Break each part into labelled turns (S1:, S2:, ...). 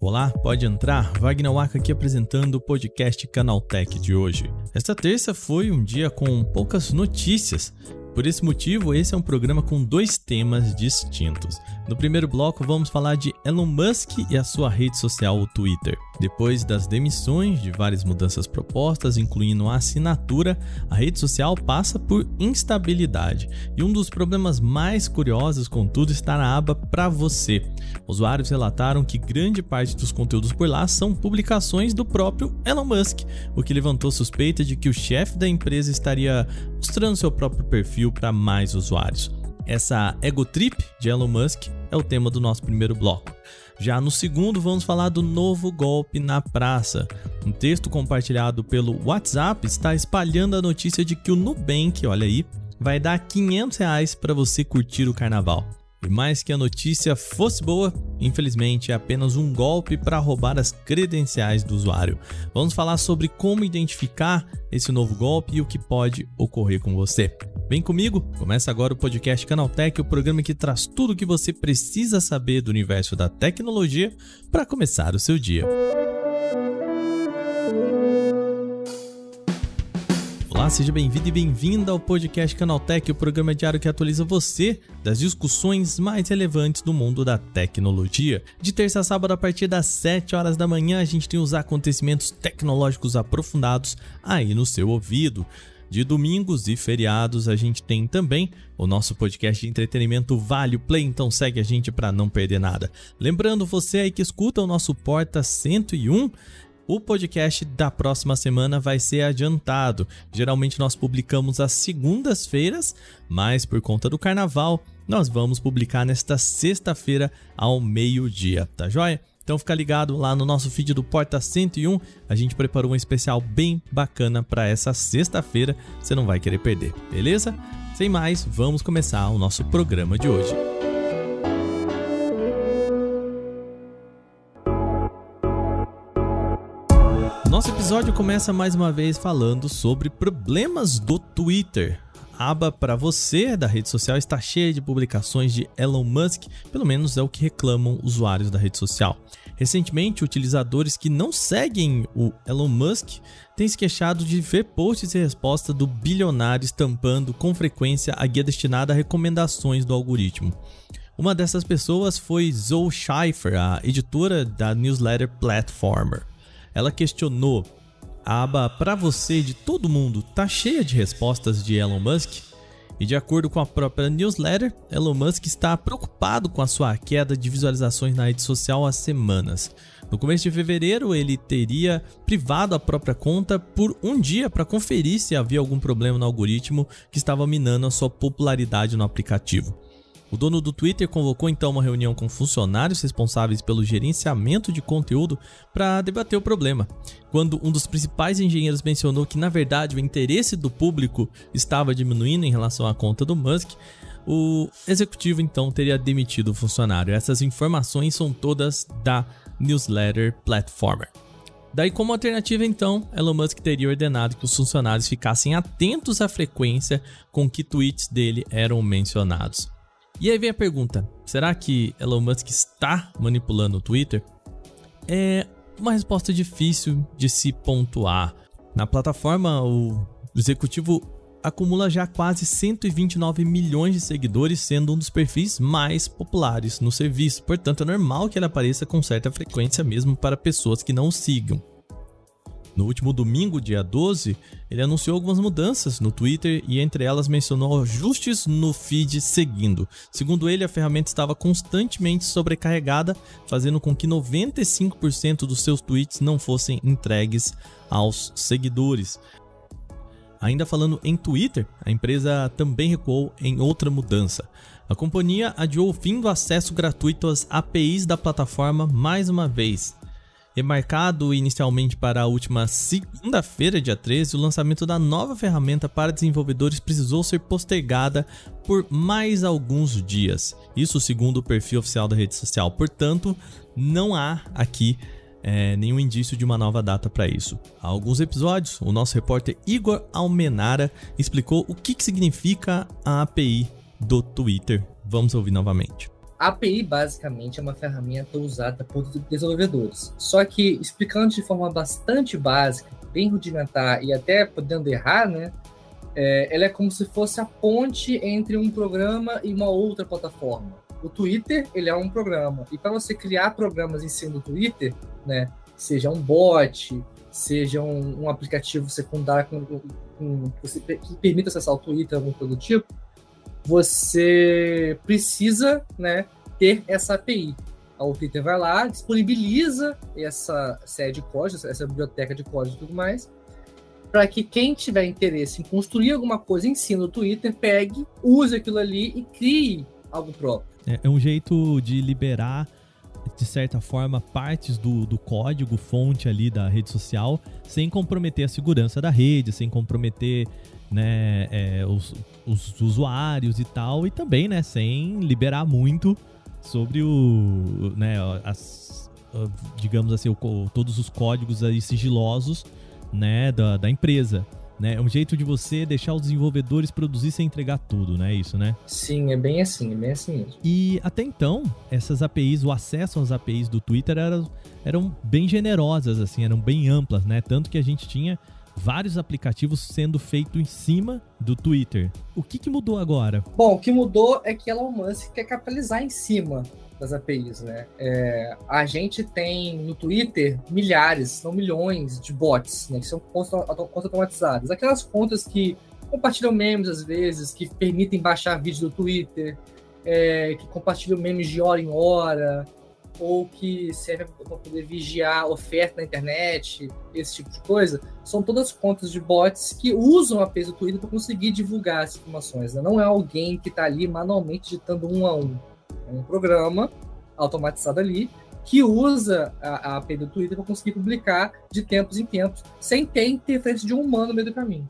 S1: Olá, pode entrar. Wagner Waka aqui apresentando o podcast Canaltech de hoje. Esta terça foi um dia com poucas notícias. Por esse motivo, esse é um programa com dois temas distintos. No primeiro bloco, vamos falar de Elon Musk e a sua rede social, o Twitter. Depois das demissões, de várias mudanças propostas, incluindo a assinatura, a rede social passa por instabilidade. E um dos problemas mais curiosos, contudo, está na aba Para Você. Usuários relataram que grande parte dos conteúdos por lá são publicações do próprio Elon Musk, o que levantou suspeita de que o chefe da empresa estaria mostrando seu próprio perfil para mais usuários. Essa ego trip de Elon Musk é o tema do nosso primeiro bloco. Já no segundo, vamos falar do novo golpe na praça. Um texto compartilhado pelo WhatsApp está espalhando a notícia de que o Nubank, olha aí, vai dar 500 reais para você curtir o carnaval. E mais que a notícia fosse boa, infelizmente é apenas um golpe para roubar as credenciais do usuário. Vamos falar sobre como identificar esse novo golpe e o que pode ocorrer com você. Vem comigo, começa agora o podcast Canaltech, o programa que traz tudo o que você precisa saber do universo da tecnologia para começar o seu dia. Olá, seja bem-vindo e bem-vinda ao podcast Canaltech, o programa diário que atualiza você das discussões mais relevantes do mundo da tecnologia. De terça a sábado, a partir das 7 horas da manhã, a gente tem os acontecimentos tecnológicos aprofundados aí no seu ouvido. De domingos e feriados, a gente tem também o nosso podcast de entretenimento Vale Play, então segue a gente para não perder nada. Lembrando você aí que escuta o nosso Porta 101, o podcast da próxima semana vai ser adiantado. Geralmente nós publicamos às segundas-feiras, mas por conta do carnaval, nós vamos publicar nesta sexta-feira ao meio-dia, tá joia? Então fica ligado lá no nosso feed do Porta 101, a gente preparou um especial bem bacana para essa sexta-feira, você não vai querer perder, beleza? Sem mais, vamos começar o nosso programa de hoje. Nosso episódio começa mais uma vez falando sobre problemas do Twitter. Aba para você da rede social está cheia de publicações de Elon Musk, pelo menos é o que reclamam usuários da rede social. Recentemente, utilizadores que não seguem o Elon Musk têm se queixado de ver posts e respostas do bilionário estampando com frequência a guia destinada a recomendações do algoritmo. Uma dessas pessoas foi Zoe Schiffer, a editora da newsletter Platformer. Ela questionou: a aba para você de todo mundo tá cheia de respostas de Elon Musk? E de acordo com a própria newsletter, Elon Musk está preocupado com a sua queda de visualizações na rede social há semanas. No começo de fevereiro, ele teria privado a própria conta por um dia para conferir se havia algum problema no algoritmo que estava minando a sua popularidade no aplicativo. O dono do Twitter convocou então uma reunião com funcionários responsáveis pelo gerenciamento de conteúdo para debater o problema. Quando um dos principais engenheiros mencionou que, na verdade, o interesse do público estava diminuindo em relação à conta do Musk, o executivo então teria demitido o funcionário. Essas informações são todas da newsletter Platformer. Daí, como alternativa, então, Elon Musk teria ordenado que os funcionários ficassem atentos à frequência com que tweets dele eram mencionados. E aí vem a pergunta: será que Elon Musk está manipulando o Twitter? É uma resposta difícil de se pontuar. Na plataforma, o executivo acumula já quase 129 milhões de seguidores, sendo um dos perfis mais populares no serviço. Portanto, é normal que ele apareça com certa frequência mesmo para pessoas que não o sigam. No último domingo, dia 12, ele anunciou algumas mudanças no Twitter e entre elas mencionou ajustes no feed seguindo. Segundo ele, a ferramenta estava constantemente sobrecarregada, fazendo com que 95% dos seus tweets não fossem entregues aos seguidores. Ainda falando em Twitter, a empresa também recuou em outra mudança. A companhia adiou o fim do acesso gratuito às APIs da plataforma mais uma vez. Remarcado inicialmente para a última segunda-feira, dia 13, o lançamento da nova ferramenta para desenvolvedores precisou ser postergada por mais alguns dias. Isso segundo o perfil oficial da rede social. Portanto, não há aqui é, nenhum indício de uma nova data para isso. Há alguns episódios, o nosso repórter Igor Almenara explicou o que, que significa a API do Twitter. Vamos ouvir novamente.
S2: API basicamente é uma ferramenta usada por desenvolvedores. Só que, explicando de forma bastante básica, bem rudimentar e até podendo errar, né? É, ela é como se fosse a ponte entre um programa e uma outra plataforma. O Twitter, ele é um programa. E para você criar programas em cima do Twitter, né? Seja um bot, seja um, um aplicativo secundário com, com, com, que permita acessar o Twitter, algum coisa do tipo, você precisa né, ter essa API. O Twitter vai lá, disponibiliza essa série de código, essa biblioteca de código e tudo mais, para que quem tiver interesse em construir alguma coisa em si no Twitter pegue, use aquilo ali e crie algo próprio.
S1: É, é um jeito de liberar, de certa forma, partes do, do código fonte ali da rede social, sem comprometer a segurança da rede, sem comprometer né, é, os, os usuários e tal, e também, né, sem liberar muito sobre o, né, as, digamos assim, o, todos os códigos aí sigilosos, né, da, da empresa. Né? É um jeito de você deixar os desenvolvedores produzir sem entregar tudo, né? Isso, né?
S2: Sim, é bem assim, é bem assim mesmo.
S1: E até então, essas APIs, o acesso às APIs do Twitter eram, eram bem generosas, assim, eram bem amplas, né? Tanto que a gente tinha vários aplicativos sendo feitos em cima do Twitter. O que, que mudou agora?
S2: Bom, o que mudou é que Elon Musk quer capitalizar em cima das APIs, né? É, a gente tem no Twitter milhares, não milhões de bots, né? Que são contas, automatizadas. Aquelas contas que compartilham memes às vezes, que permitem baixar vídeo do Twitter, é, que compartilham memes de hora em hora, ou que serve para poder vigiar oferta na internet, esse tipo de coisa, são todas contas de bots que usam a APIs do Twitter para conseguir divulgar as informações. Né? Não é alguém que está ali manualmente digitando um a um. É um programa automatizado ali que usa a, a API do Twitter para conseguir publicar de tempos em tempos, sem ter interferência de um humano no meio do caminho.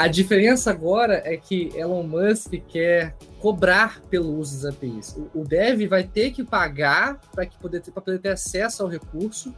S2: A diferença agora é que Elon Musk quer cobrar pelo uso das APIs. O, o dev vai ter que pagar para poder, ter, poder ter acesso ao recurso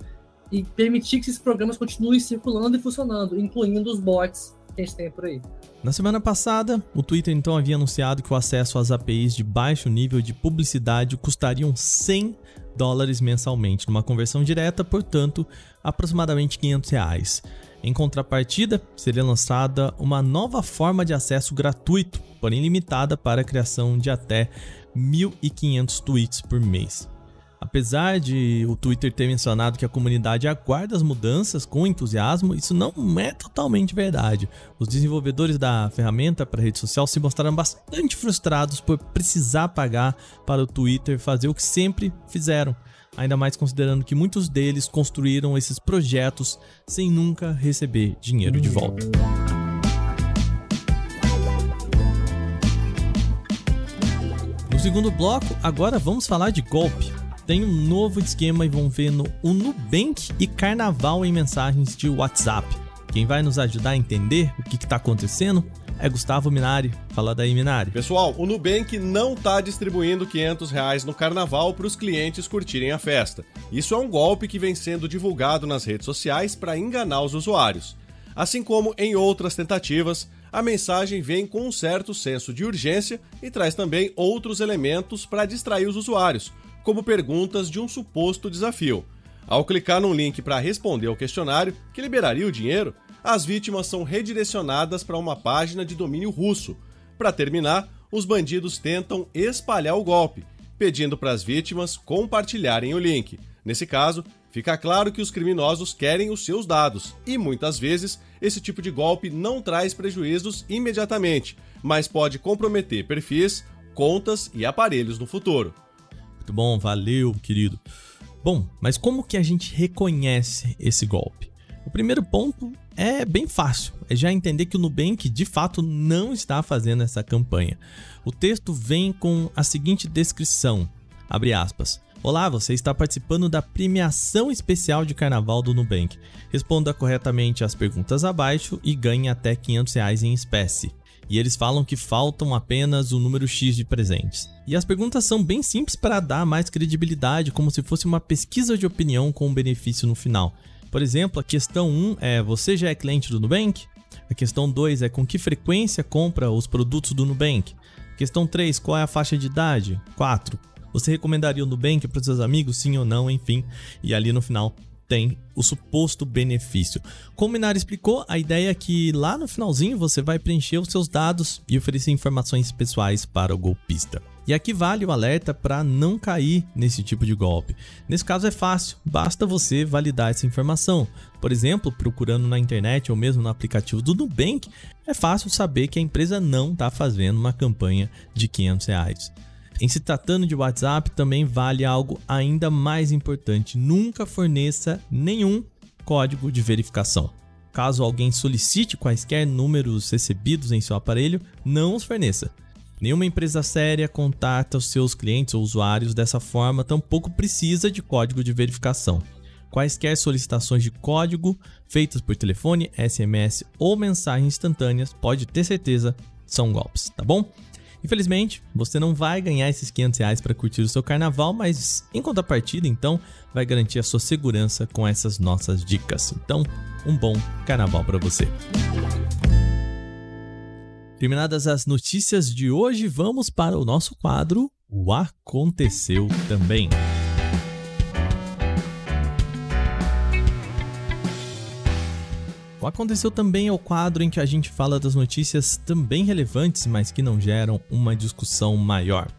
S2: e permitir que esses programas continuem circulando e funcionando, incluindo os bots que a gente tem por aí.
S1: Na semana passada, o Twitter então havia anunciado que o acesso às APIs de baixo nível de publicidade custariam 100 dólares mensalmente, numa conversão direta, portanto, aproximadamente 500 reais. Em contrapartida, seria lançada uma nova forma de acesso gratuito, porém limitada para a criação de até 1.500 tweets por mês. Apesar de o Twitter ter mencionado que a comunidade aguarda as mudanças com entusiasmo, isso não é totalmente verdade. Os desenvolvedores da ferramenta para rede social se mostraram bastante frustrados por precisar pagar para o Twitter fazer o que sempre fizeram ainda mais considerando que muitos deles construíram esses projetos sem nunca receber dinheiro de volta. No segundo bloco, agora vamos falar de golpe. Tem um novo esquema e vão ver no Nubank e Carnaval em mensagens de WhatsApp. Quem vai nos ajudar a entender o que está acontecendo é Gustavo Minari. Fala daí, Minari.
S3: Pessoal, o Nubank não está distribuindo 500 reais no carnaval para os clientes curtirem a festa. Isso é um golpe que vem sendo divulgado nas redes sociais para enganar os usuários. Assim como em outras tentativas, a mensagem vem com um certo senso de urgência e traz também outros elementos para distrair os usuários, como perguntas de um suposto desafio. Ao clicar num link para responder ao questionário, que liberaria o dinheiro, as vítimas são redirecionadas para uma página de domínio russo. Para terminar, os bandidos tentam espalhar o golpe, pedindo para as vítimas compartilharem o link. Nesse caso, fica claro que os criminosos querem os seus dados e muitas vezes esse tipo de golpe não traz prejuízos imediatamente, mas pode comprometer perfis, contas e aparelhos no futuro.
S1: Muito bom, valeu, querido. Bom, mas como que a gente reconhece esse golpe? O primeiro ponto é bem fácil, é já entender que o Nubank de fato não está fazendo essa campanha. O texto vem com a seguinte descrição, abre aspas, Olá, você está participando da premiação especial de carnaval do Nubank. Responda corretamente as perguntas abaixo e ganhe até 500 reais em espécie. E eles falam que faltam apenas o número X de presentes. E as perguntas são bem simples para dar mais credibilidade, como se fosse uma pesquisa de opinião com um benefício no final. Por exemplo, a questão 1 é: você já é cliente do Nubank? A questão 2 é com que frequência compra os produtos do Nubank? Questão 3, qual é a faixa de idade? 4. Você recomendaria o Nubank para seus amigos, sim ou não, enfim. E ali no final tem o suposto benefício. Como Minari explicou, a ideia é que lá no finalzinho você vai preencher os seus dados e oferecer informações pessoais para o golpista. E aqui vale o alerta para não cair nesse tipo de golpe. Nesse caso é fácil, basta você validar essa informação. Por exemplo, procurando na internet ou mesmo no aplicativo do Nubank, é fácil saber que a empresa não está fazendo uma campanha de 500 reais. Em se tratando de WhatsApp, também vale algo ainda mais importante: nunca forneça nenhum código de verificação. Caso alguém solicite quaisquer números recebidos em seu aparelho, não os forneça. Nenhuma empresa séria contata os seus clientes ou usuários dessa forma, tampouco precisa de código de verificação. Quaisquer solicitações de código feitas por telefone, SMS ou mensagens instantâneas, pode ter certeza, são golpes, tá bom? Infelizmente, você não vai ganhar esses 500 reais para curtir o seu carnaval, mas em contrapartida, então, vai garantir a sua segurança com essas nossas dicas. Então, um bom carnaval para você. Terminadas as notícias de hoje, vamos para o nosso quadro O Aconteceu Também. Aconteceu também o quadro em que a gente fala das notícias também relevantes, mas que não geram uma discussão maior.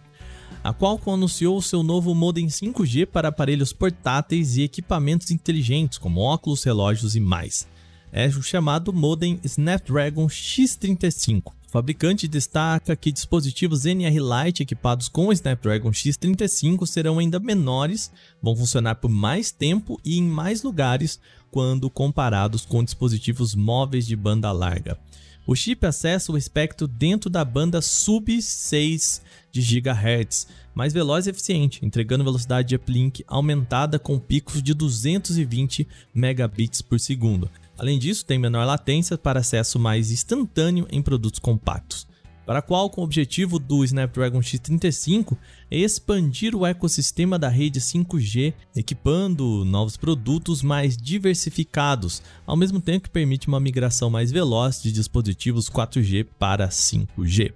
S1: A Qualcomm anunciou seu novo modem 5G para aparelhos portáteis e equipamentos inteligentes, como óculos, relógios e mais. É o chamado modem Snapdragon X35. Fabricante destaca que dispositivos NR Lite equipados com o Snapdragon X35 serão ainda menores, vão funcionar por mais tempo e em mais lugares, quando comparados com dispositivos móveis de banda larga. O chip acessa o espectro dentro da banda sub 6 de GHz, mais veloz e eficiente, entregando velocidade de uplink aumentada com picos de 220 megabits por segundo. Além disso, tem menor latência para acesso mais instantâneo em produtos compactos para a qual com o objetivo do Snapdragon X35 é expandir o ecossistema da rede 5G, equipando novos produtos mais diversificados, ao mesmo tempo que permite uma migração mais veloz de dispositivos 4G para 5G.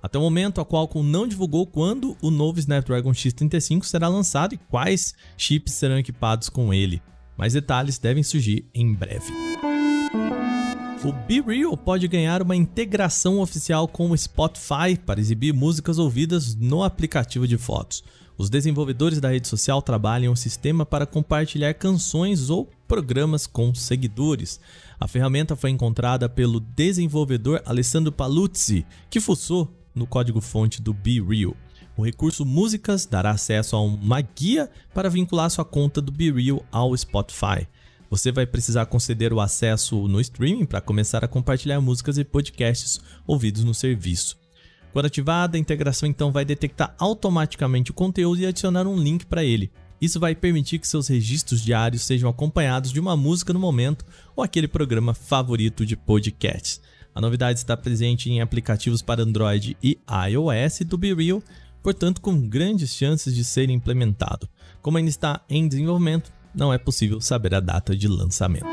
S1: Até o momento, a Qualcomm não divulgou quando o novo Snapdragon X35 será lançado e quais chips serão equipados com ele. Mais detalhes devem surgir em breve. O Be Real pode ganhar uma integração oficial com o Spotify para exibir músicas ouvidas no aplicativo de fotos. Os desenvolvedores da rede social trabalham o sistema para compartilhar canções ou programas com seguidores. A ferramenta foi encontrada pelo desenvolvedor Alessandro Paluzzi, que fuçou no código-fonte do Be Real. O recurso Músicas dará acesso a uma guia para vincular sua conta do Be Real ao Spotify. Você vai precisar conceder o acesso no streaming para começar a compartilhar músicas e podcasts ouvidos no serviço. Quando ativada, a integração então vai detectar automaticamente o conteúdo e adicionar um link para ele. Isso vai permitir que seus registros diários sejam acompanhados de uma música no momento ou aquele programa favorito de podcasts. A novidade está presente em aplicativos para Android e iOS do BeReal, portanto com grandes chances de ser implementado. Como ainda está em desenvolvimento, não é possível saber a data de lançamento.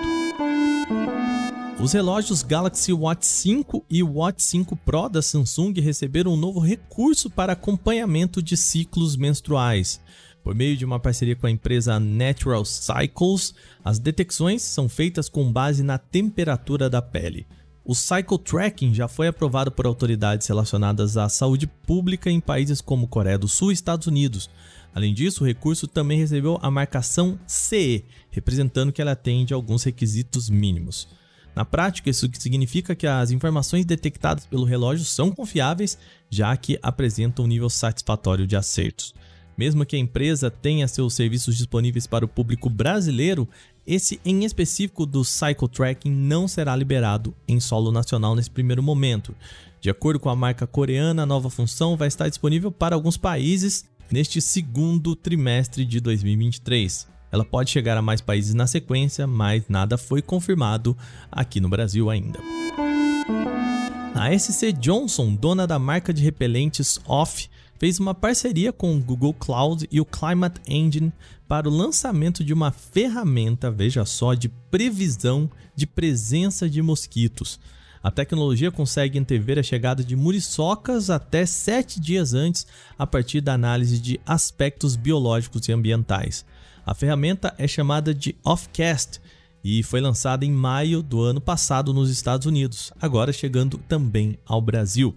S1: Os relógios Galaxy Watch 5 e Watch 5 Pro da Samsung receberam um novo recurso para acompanhamento de ciclos menstruais. Por meio de uma parceria com a empresa Natural Cycles, as detecções são feitas com base na temperatura da pele. O Cycle Tracking já foi aprovado por autoridades relacionadas à saúde pública em países como Coreia do Sul e Estados Unidos, Além disso, o recurso também recebeu a marcação CE, representando que ela atende alguns requisitos mínimos. Na prática, isso significa que as informações detectadas pelo relógio são confiáveis, já que apresentam um nível satisfatório de acertos. Mesmo que a empresa tenha seus serviços disponíveis para o público brasileiro, esse em específico do Cycle Tracking não será liberado em solo nacional nesse primeiro momento. De acordo com a marca coreana, a nova função vai estar disponível para alguns países neste segundo trimestre de 2023. Ela pode chegar a mais países na sequência, mas nada foi confirmado aqui no Brasil ainda. A SC Johnson, dona da marca de repelentes Off, fez uma parceria com o Google Cloud e o Climate Engine para o lançamento de uma ferramenta, veja só, de previsão de presença de mosquitos. A tecnologia consegue antever a chegada de muriçocas até sete dias antes, a partir da análise de aspectos biológicos e ambientais. A ferramenta é chamada de Offcast e foi lançada em maio do ano passado nos Estados Unidos, agora chegando também ao Brasil.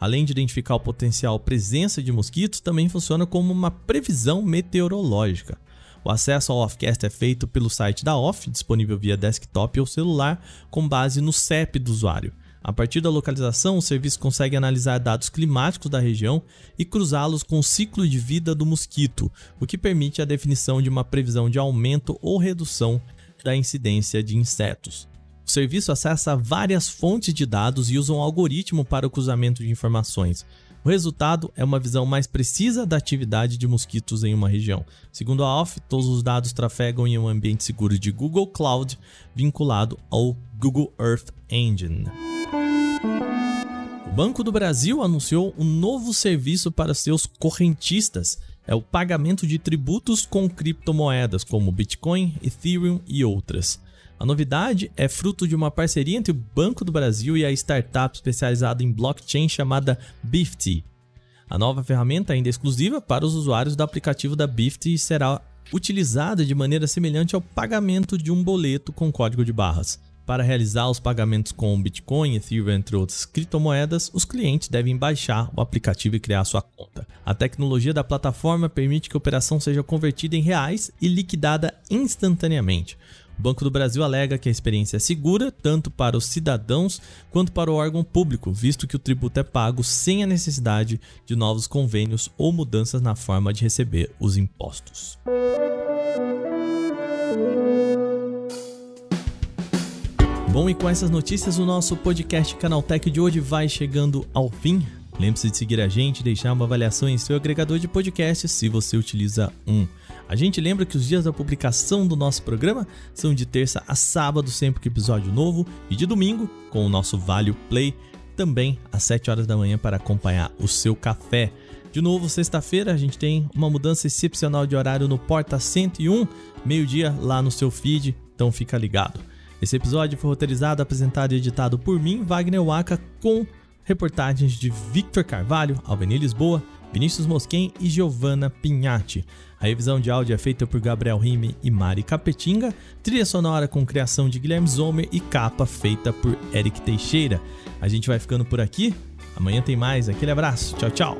S1: Além de identificar o potencial presença de mosquitos, também funciona como uma previsão meteorológica. O acesso ao Offcast é feito pelo site da Off, disponível via desktop ou celular, com base no CEP do usuário. A partir da localização, o serviço consegue analisar dados climáticos da região e cruzá-los com o ciclo de vida do mosquito, o que permite a definição de uma previsão de aumento ou redução da incidência de insetos. O serviço acessa várias fontes de dados e usa um algoritmo para o cruzamento de informações. O resultado é uma visão mais precisa da atividade de mosquitos em uma região. Segundo a OFF, todos os dados trafegam em um ambiente seguro de Google Cloud vinculado ao Google Earth Engine. O Banco do Brasil anunciou um novo serviço para seus correntistas. É o pagamento de tributos com criptomoedas como Bitcoin, Ethereum e outras. A novidade é fruto de uma parceria entre o Banco do Brasil e a startup especializada em blockchain chamada Bifty. A nova ferramenta ainda é exclusiva para os usuários do aplicativo da Bifty e será utilizada de maneira semelhante ao pagamento de um boleto com código de barras. Para realizar os pagamentos com Bitcoin, Ethereum, entre outras criptomoedas, os clientes devem baixar o aplicativo e criar sua conta. A tecnologia da plataforma permite que a operação seja convertida em reais e liquidada instantaneamente. O Banco do Brasil alega que a experiência é segura tanto para os cidadãos quanto para o órgão público, visto que o tributo é pago sem a necessidade de novos convênios ou mudanças na forma de receber os impostos. Bom, e com essas notícias, o nosso podcast Canaltech de hoje vai chegando ao fim. Lembre-se de seguir a gente e deixar uma avaliação em seu agregador de podcasts se você utiliza um. A gente lembra que os dias da publicação do nosso programa são de terça a sábado, sempre que episódio novo, e de domingo, com o nosso Vale Play, também às 7 horas da manhã para acompanhar o seu café. De novo, sexta-feira, a gente tem uma mudança excepcional de horário no Porta 101, meio-dia lá no seu feed, então fica ligado. Esse episódio foi roteirizado, apresentado e editado por mim, Wagner Waka, com reportagens de Victor Carvalho, Alveni Lisboa, Vinícius Mosquen e Giovanna Pinhatti. A revisão de áudio é feita por Gabriel Rime e Mari Capetinga, trilha sonora com criação de Guilherme Zomer e capa feita por Eric Teixeira. A gente vai ficando por aqui. Amanhã tem mais. Aquele abraço. Tchau, tchau.